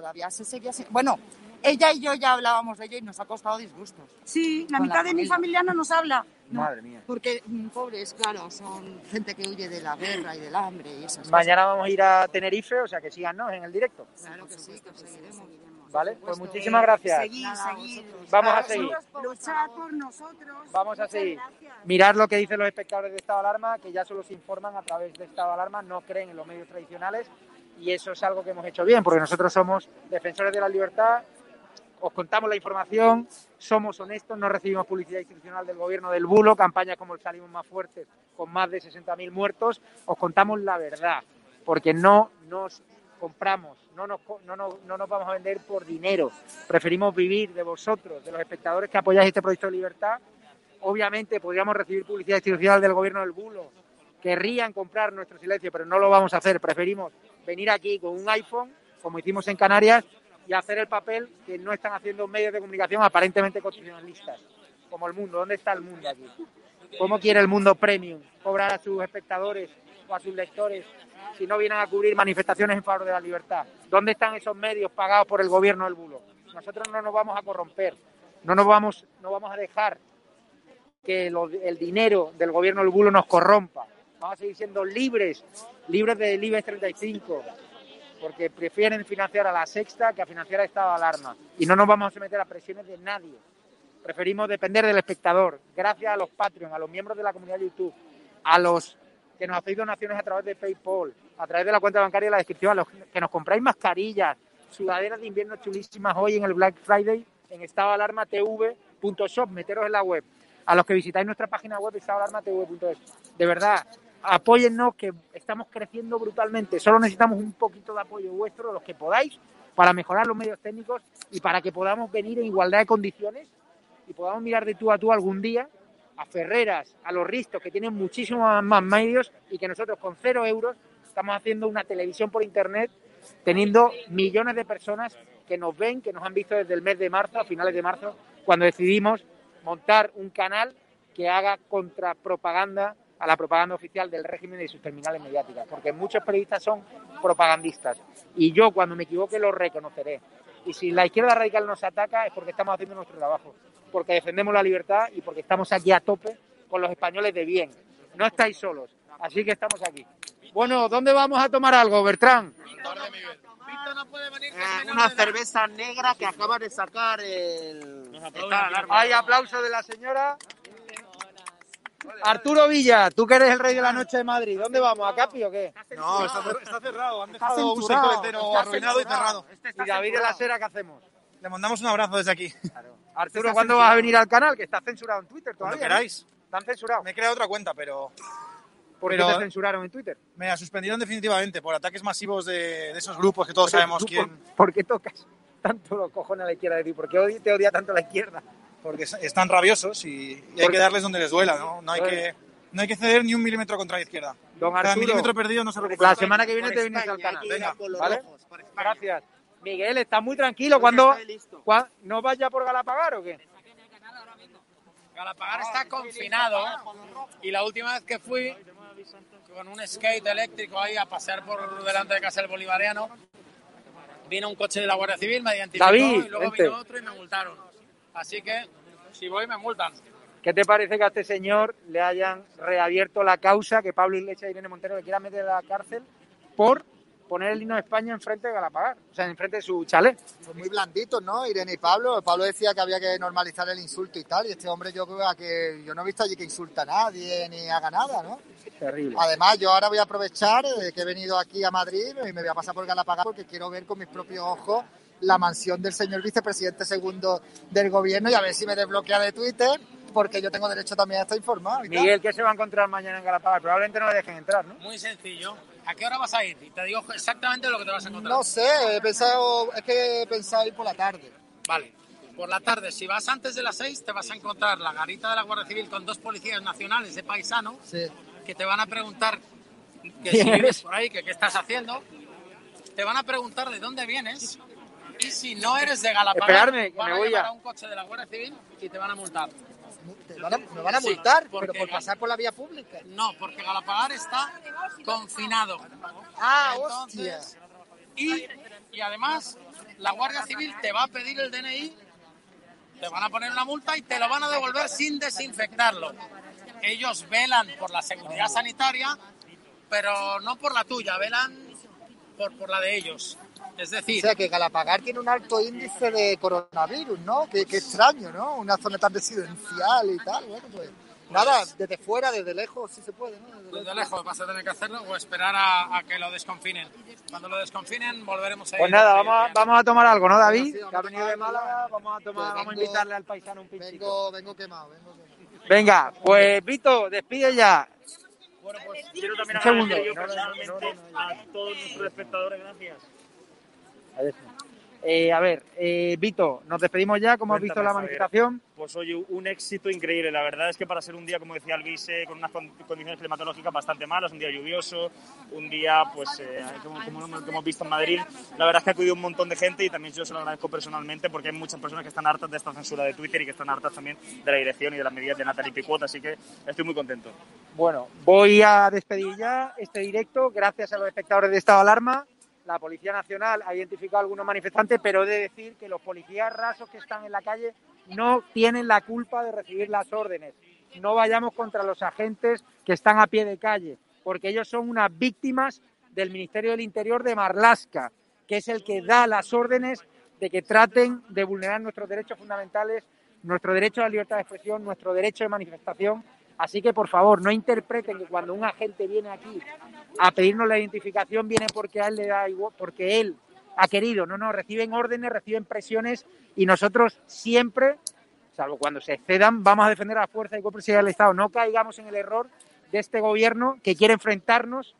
todavía se seguía sin- Bueno, ella y yo ya hablábamos de ello y nos ha costado disgustos. Sí, la mitad de mi familia no nos habla. No. Madre mía. Porque, mm, pobres, claro, son gente que huye de la guerra y del hambre y esas Mañana vamos a ir a Tenerife, o sea que síganos en el directo. cosas. Claro que sí, que seguiremos. ¿Vale? Pues muchísimas gracias. Seguir, seguir. Vamos a seguir. Luchar por nosotros. Vamos a seguir. gracias. Mirar lo que dicen los espectadores de estado de alarma, que ya solo se informan a través de estado de alarma, no creen en los medios tradicionales y eso es algo que hemos hecho bien, porque nosotros somos defensores de la libertad, os contamos la información, somos honestos, no recibimos publicidad institucional del gobierno del bulo, campañas como el Salimos Más Fuertes con más de 60.000 muertos, os contamos la verdad, porque no nos compramos, no nos, no, no nos vamos a vender por dinero, preferimos vivir de vosotros, de los espectadores que apoyáis este proyecto de libertad. Obviamente podríamos recibir publicidad institucional del gobierno del bulo, querrían comprar nuestro silencio, pero no lo vamos a hacer, preferimos venir aquí con un iPhone, como hicimos en Canarias, y hacer el papel que no están haciendo medios de comunicación aparentemente constitucionalistas, como el mundo. ¿Dónde está el mundo aquí? ¿Cómo quiere el mundo premium cobrar a sus espectadores o a sus lectores si no vienen a cubrir manifestaciones en favor de la libertad? ¿Dónde están esos medios pagados por el gobierno del bulo? Nosotros no nos vamos a corromper, no nos vamos, no vamos a dejar que el dinero del gobierno del bulo nos corrompa. Vamos a seguir siendo libres, libres del IBEX 35, porque prefieren financiar a la sexta que a financiar a estado de alarma. Y no nos vamos a someter a presiones de nadie. Preferimos depender del espectador. Gracias a los Patreon, a los miembros de la comunidad de YouTube, a los que nos hacéis donaciones a través de PayPal, a través de la cuenta bancaria y la descripción, a los que nos compráis mascarillas, sudaderas de invierno chulísimas hoy en el Black Friday en estadoalarmatv.shop, meteros en la web. A los que visitáis nuestra página web estadoalarmatv.es. De verdad, apóyennos que estamos creciendo brutalmente. Solo necesitamos un poquito de apoyo vuestro, los que podáis, para mejorar los medios técnicos y para que podamos venir en igualdad de condiciones y podamos mirar de tú a tú algún día a Ferreras, a los Ristos, que tienen muchísimos más medios y que nosotros con cero euros estamos haciendo una televisión por internet teniendo millones de personas que nos ven, que nos han visto desde el mes de marzo, a finales de marzo, cuando decidimos montar un canal que haga contrapropaganda a la propaganda oficial del régimen y sus terminales mediáticas, porque muchos periodistas son propagandistas y yo cuando me equivoque lo reconoceré. Y si la izquierda radical nos ataca es porque estamos haciendo nuestro trabajo, porque defendemos la libertad y porque estamos aquí a tope con los españoles de bien. No estáis solos, así que estamos aquí. Bueno, ¿dónde vamos a tomar algo, Bertrán? Eh, una cerveza negra que acaba de sacar el. Hay aplauso de la señora. Arturo Villa, tú que eres el rey de la noche de Madrid, ¿dónde vamos? ¿A Capi o qué? No, está, cer- está cerrado. Han Está dejado un censurado, sector entero está arruinado y censurado. cerrado. ¿Y David de la Sera qué hacemos? Le mandamos un abrazo desde aquí. Arturo, ¿cuándo vas a venir al canal? Que está censurado en Twitter Cuando todavía. ¿no? queráis. ¿Están censurados? Me he creado otra cuenta, pero. ¿Por qué pero te censuraron en Twitter? Me la suspendieron definitivamente por ataques masivos de, de esos grupos que todos Pero sabemos tú, quién. ¿Por, por qué tocas tanto los cojones a la izquierda de ti? ¿Por qué odi- te odia tanto la izquierda? Porque es- están rabiosos y, y hay que darles donde les duela, ¿no? No hay Bueno. que, no hay que ceder ni un milímetro contra la izquierda. Don Cada Arturo, milímetro perdido no se recupera. La semana que viene Por te vienes al canal. Venga, ¿vale? rojos, Gracias. Miguel, está muy tranquilo. ¿Cuándo, cua- ¿No vas ya por Galapagar o qué? Galapagar está confinado y la última vez que fui con un skate eléctrico ahí a pasear por delante de casa del Bolivariano, vino un coche de la Guardia Civil, me identificó David, y luego vente. vino otro y me multaron. Así que si voy me multan. ¿Qué te parece que a este señor le hayan reabierto la causa que Pablo Iglesias y Irene Montero le quieran meter a la cárcel por poner el himno de España enfrente de Galapagar? O sea, enfrente de su chalet. Son muy blanditos, ¿no? Irene y Pablo. Pablo decía que había que normalizar el insulto y tal. Y este hombre, yo creo que yo no he visto allí que insulta a nadie ni haga nada, ¿no? Terrible. Además, yo ahora voy a aprovechar eh, que he venido aquí a Madrid y me voy a pasar por Galapagar porque quiero ver con mis propios ojos la mansión del señor vicepresidente segundo del gobierno y a ver si me desbloquea de Twitter porque yo tengo derecho también a estar informado. y tal. Miguel, ¿qué se va a encontrar mañana en Galapagar? Probablemente no le dejen entrar, ¿no? Muy sencillo. ¿A qué hora vas a ir? Y te digo exactamente lo que te vas a encontrar. No sé, he pensado, es que he pensado ir por la tarde. Vale. Por la tarde, si vas antes de las 6, te vas a encontrar la garita de la Guardia Civil con dos policías nacionales de paisano que te van a preguntar que si ¿Quién vives por ahí, que qué estás haciendo. Te van a preguntar de dónde vienes y si no eres de Galapagar, Esperarme, que van me a voy llamar ya. a un coche de la Guardia Civil y te van a multar. ¿Me van a, me van a Sí, multar? ¿Pero porque por pasar por la vía pública? No, porque Galapagar está confinado. Ah, Entonces, Y, y además, la Guardia Civil te va a pedir el DNI, te van a poner una multa y te lo van a devolver sin desinfectarlo. Ellos velan por la seguridad sanitaria, pero no por la tuya, velan por, por la de ellos. Es O decir, sea que Galapagar tiene un alto índice de coronavirus, ¿no? Qué, qué extraño, ¿no? Una zona tan residencial y tal. Bueno, pues nada, desde fuera, desde lejos, sí se puede, ¿no? Desde desde lejos vas a tener que hacerlo o esperar a, a que lo desconfinen. Cuando lo desconfinen, volveremos a ir. Pues nada, vamos a, vamos a tomar algo, ¿no, David? Que ha venido de Málaga, vamos a tomar, vamos a invitarle al paisano un pinchico. Vengo, vengo quemado, vengo quemado. Venga, pues Vito, despide ya. Bueno, pues quiero también Un segundo. agradecer yo No, no, personalmente a todos nuestros espectadores, gracias. Eh, a ver, eh, Vito, nos despedimos ya. ¿Cómo has visto la manifestación? Pues oye, un éxito increíble. La verdad es que para ser un día, como decía el vice, con unas con- condiciones climatológicas bastante malas, un día lluvioso, un día, pues, eh, como, como hemos- como hemos visto en Madrid, la verdad es que ha acudido un montón de gente y también yo se lo agradezco personalmente porque hay muchas personas que están hartas de esta censura de Twitter y que están hartas también de la dirección y de las medidas de Natalie Picuot, así que estoy muy contento. Bueno, voy a despedir ya este directo. Gracias a los espectadores de estado alarma. La Policía Nacional ha identificado a algunos manifestantes, pero he de decir que los policías rasos que están en la calle no tienen la culpa de recibir las órdenes. No vayamos contra los agentes que están a pie de calle, porque ellos son unas víctimas del Ministerio del Interior de Marlasca, que es el que da las órdenes de que traten de vulnerar nuestros derechos fundamentales, nuestro derecho a la libertad de expresión, nuestro derecho de manifestación. Así que, por favor, no interpreten que cuando un agente viene aquí a pedirnos la identificación viene porque a él le da igual, porque él ha querido. No, no, reciben órdenes, reciben presiones y nosotros siempre, salvo cuando se excedan, vamos a defender a la fuerza y copresidad del Estado. No caigamos en el error de este gobierno que quiere enfrentarnos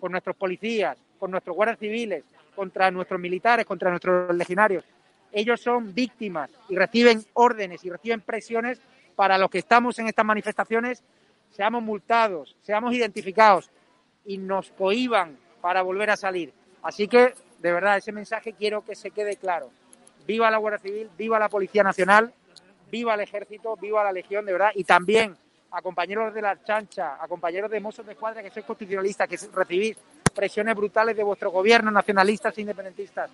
con nuestros policías, con nuestros guardias civiles, contra nuestros militares, contra nuestros legionarios. Ellos son víctimas y reciben órdenes y reciben presiones para los que estamos en estas manifestaciones, seamos multados, seamos identificados y nos cohiban para volver a salir. Así que, de verdad, ese mensaje quiero que se quede claro. Viva la Guardia Civil, viva la Policía Nacional, viva el Ejército, viva la Legión, de verdad, y también a compañeros de la chancha, a compañeros de Mossos de Escuadra que sois constitucionalistas, que recibís presiones brutales de vuestro gobierno, nacionalistas e independentistas.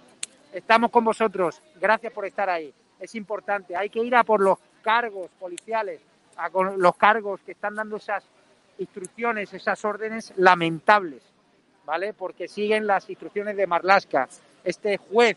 Estamos con vosotros, gracias por estar ahí. Es importante, hay que ir a por los cargos policiales, a los cargos que están dando esas instrucciones, esas órdenes lamentables, ¿vale? Porque siguen las instrucciones de Marlasca, este juez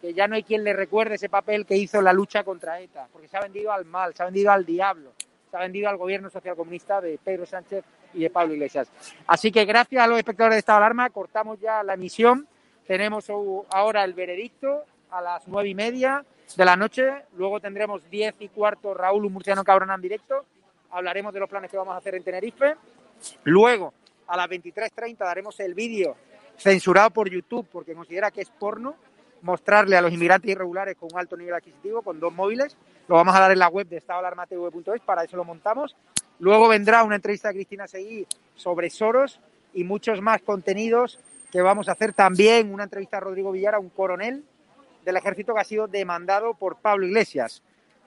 que ya no hay quien le recuerde ese papel que hizo en la lucha contra ETA, porque se ha vendido al mal, se ha vendido al diablo, se ha vendido al gobierno socialcomunista de Pedro Sánchez y de Pablo Iglesias. Así que gracias a los espectadores de Estado de Alarma, cortamos ya la emisión. Tenemos ahora el veredicto a las nueve y media de la noche. Luego tendremos diez y cuarto Raúl un Murciano Cabrón en directo. Hablaremos de los planes que vamos a hacer en Tenerife. Luego, a las 23.30 daremos el vídeo censurado por YouTube porque considera que es porno mostrarle a los inmigrantes irregulares con un alto nivel adquisitivo, con dos móviles. Lo vamos a dar en la web de estadoalarmatv.es, para eso lo montamos. Luego vendrá una entrevista a Cristina Seguí sobre Soros y muchos más contenidos que vamos a hacer también. Una entrevista a Rodrigo Villara, un coronel del ejército que ha sido demandado por Pablo Iglesias.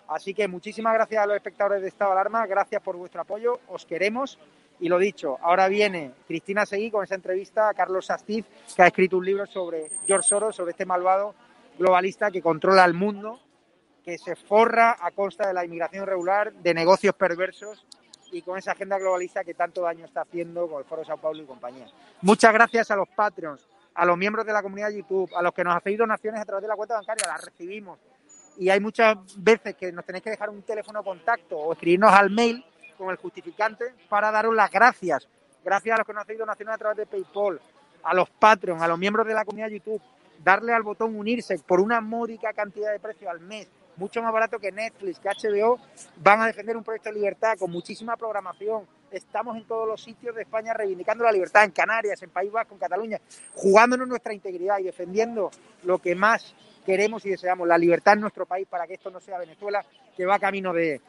Así que muchísimas gracias a los espectadores de Estado de Alarma, gracias por vuestro apoyo, os queremos. Y lo dicho, ahora viene Cristina Seguí con esa entrevista a Carlos Sastiz, que ha escrito un libro sobre George Soros, sobre este malvado globalista que controla el mundo, que se forra a costa de la inmigración irregular, de negocios perversos y con esa agenda globalista que tanto daño está haciendo con el Foro Sao Paulo y compañía. Muchas gracias a los Patreons, a los miembros de la comunidad de YouTube, a los que nos hacéis donaciones a través de la cuenta bancaria, las recibimos. Y hay muchas veces que nos tenéis que dejar un teléfono contacto o escribirnos al mail con el justificante para daros las gracias. Gracias a los que nos hacéis donaciones a través de PayPal, a los Patreons, a los miembros de la comunidad YouTube. Darle al botón unirse por una módica cantidad de precio al mes, mucho más barato que Netflix, que HBO, van a defender un proyecto de libertad con muchísima programación. Estamos en todos los sitios de España reivindicando la libertad, en Canarias, en País Vasco, en Cataluña, jugándonos nuestra integridad y defendiendo lo que más queremos y deseamos la libertad en nuestro país para que esto no sea Venezuela, que va camino de...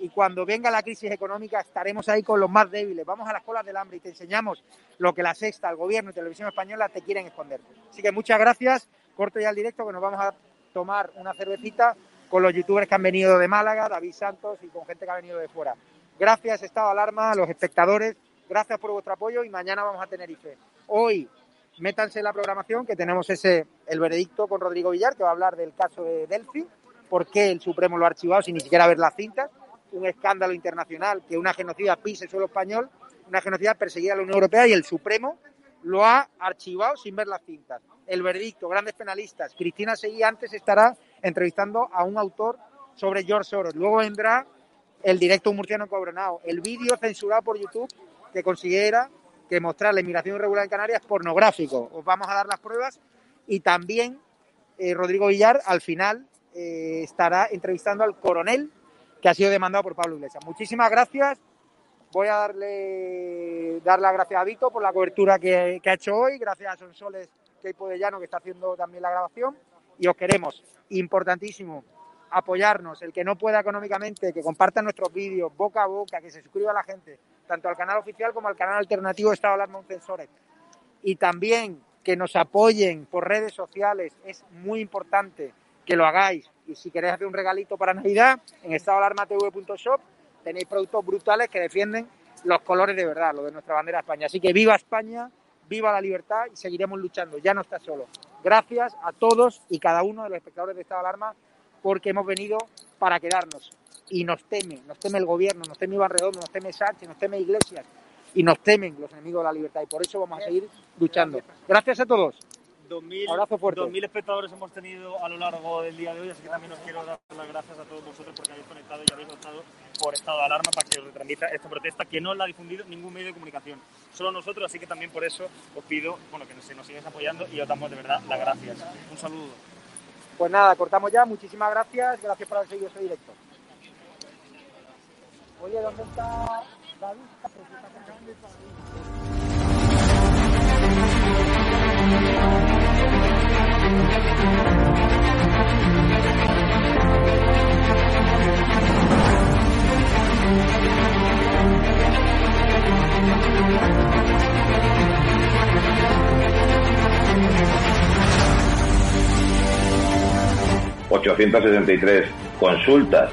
Y cuando venga la crisis económica estaremos ahí con los más débiles. Vamos a las colas del hambre y te enseñamos lo que la Sexta, el Gobierno y Televisión Española te quieren esconder. Así que muchas gracias. Corto ya el directo que nos vamos a tomar una cervecita con los youtubers que han venido de Málaga, David Santos y con gente que ha venido de fuera. Gracias, Estado Alarma, a los espectadores, gracias por vuestro apoyo y mañana vamos a tener IFE. Hoy, métanse en la programación que tenemos ese, el veredicto con Rodrigo Villar, que va a hablar del caso de Delphi, por qué el Supremo lo ha archivado sin ni siquiera ver las cintas, un escándalo internacional que una genocida pise el suelo español, una genocida perseguida a la Unión Europea y el Supremo lo ha archivado sin ver las cintas. El veredicto, grandes penalistas. Cristina Seguí antes estará entrevistando a un autor sobre George Soros. Luego vendrá el directo murciano cobronado, el vídeo censurado por YouTube que considera que mostrar la inmigración irregular en Canarias pornográfico. Os vamos a dar las pruebas y también eh, Rodrigo Villar al final eh, estará entrevistando al coronel que ha sido demandado por Pablo Iglesias. Muchísimas gracias. Voy a darle dar las gracias a Vito por la cobertura que, que ha hecho hoy. Gracias a Sonsoles Keipo de Llano que está haciendo también la grabación. Y os queremos, importantísimo, apoyarnos. El que no pueda económicamente, que comparta nuestros vídeos boca a boca, que se suscriba a la gente, tanto al canal oficial como al canal alternativo Estado de Alarma Censores. Y también que nos apoyen por redes sociales. Es muy importante que lo hagáis. Y si queréis hacer un regalito para Navidad, en estadoalarmatv.shop tenéis productos brutales que defienden los colores de verdad, lo de nuestra bandera de España. Así que viva España, viva la libertad y seguiremos luchando. Ya no está solo. Gracias a todos y cada uno de los espectadores de Estado de Alarma porque hemos venido para quedarnos. Y nos teme, nos teme el gobierno, nos teme Iván Redondo, nos teme Sánchez, nos teme Iglesias y nos temen los enemigos de la libertad. Y por eso vamos a seguir luchando. Gracias a todos. 2000, Abrazo fuerte. 2000 espectadores hemos tenido a lo largo del día de hoy, así que también os quiero dar las gracias a todos vosotros porque habéis conectado y habéis votado por estado de alarma para que os retransmita esta protesta que no la ha difundido ningún medio de comunicación, solo nosotros, así que también por eso os pido bueno, que nos, nos sigáis apoyando y os damos de verdad las gracias. Un saludo. Pues nada, cortamos ya. Muchísimas gracias. Gracias por haber seguido este directo. Oye, ¿dónde está David? ...873 consultas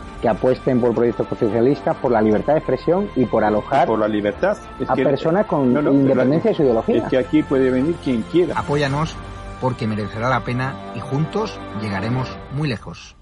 que apuesten por proyectos constitucionalistas, por la libertad de expresión y por alojar a personas con no, no, independencia de su ideología. Es que aquí puede venir quien quiera. Apóyanos porque merecerá la pena y juntos llegaremos muy lejos.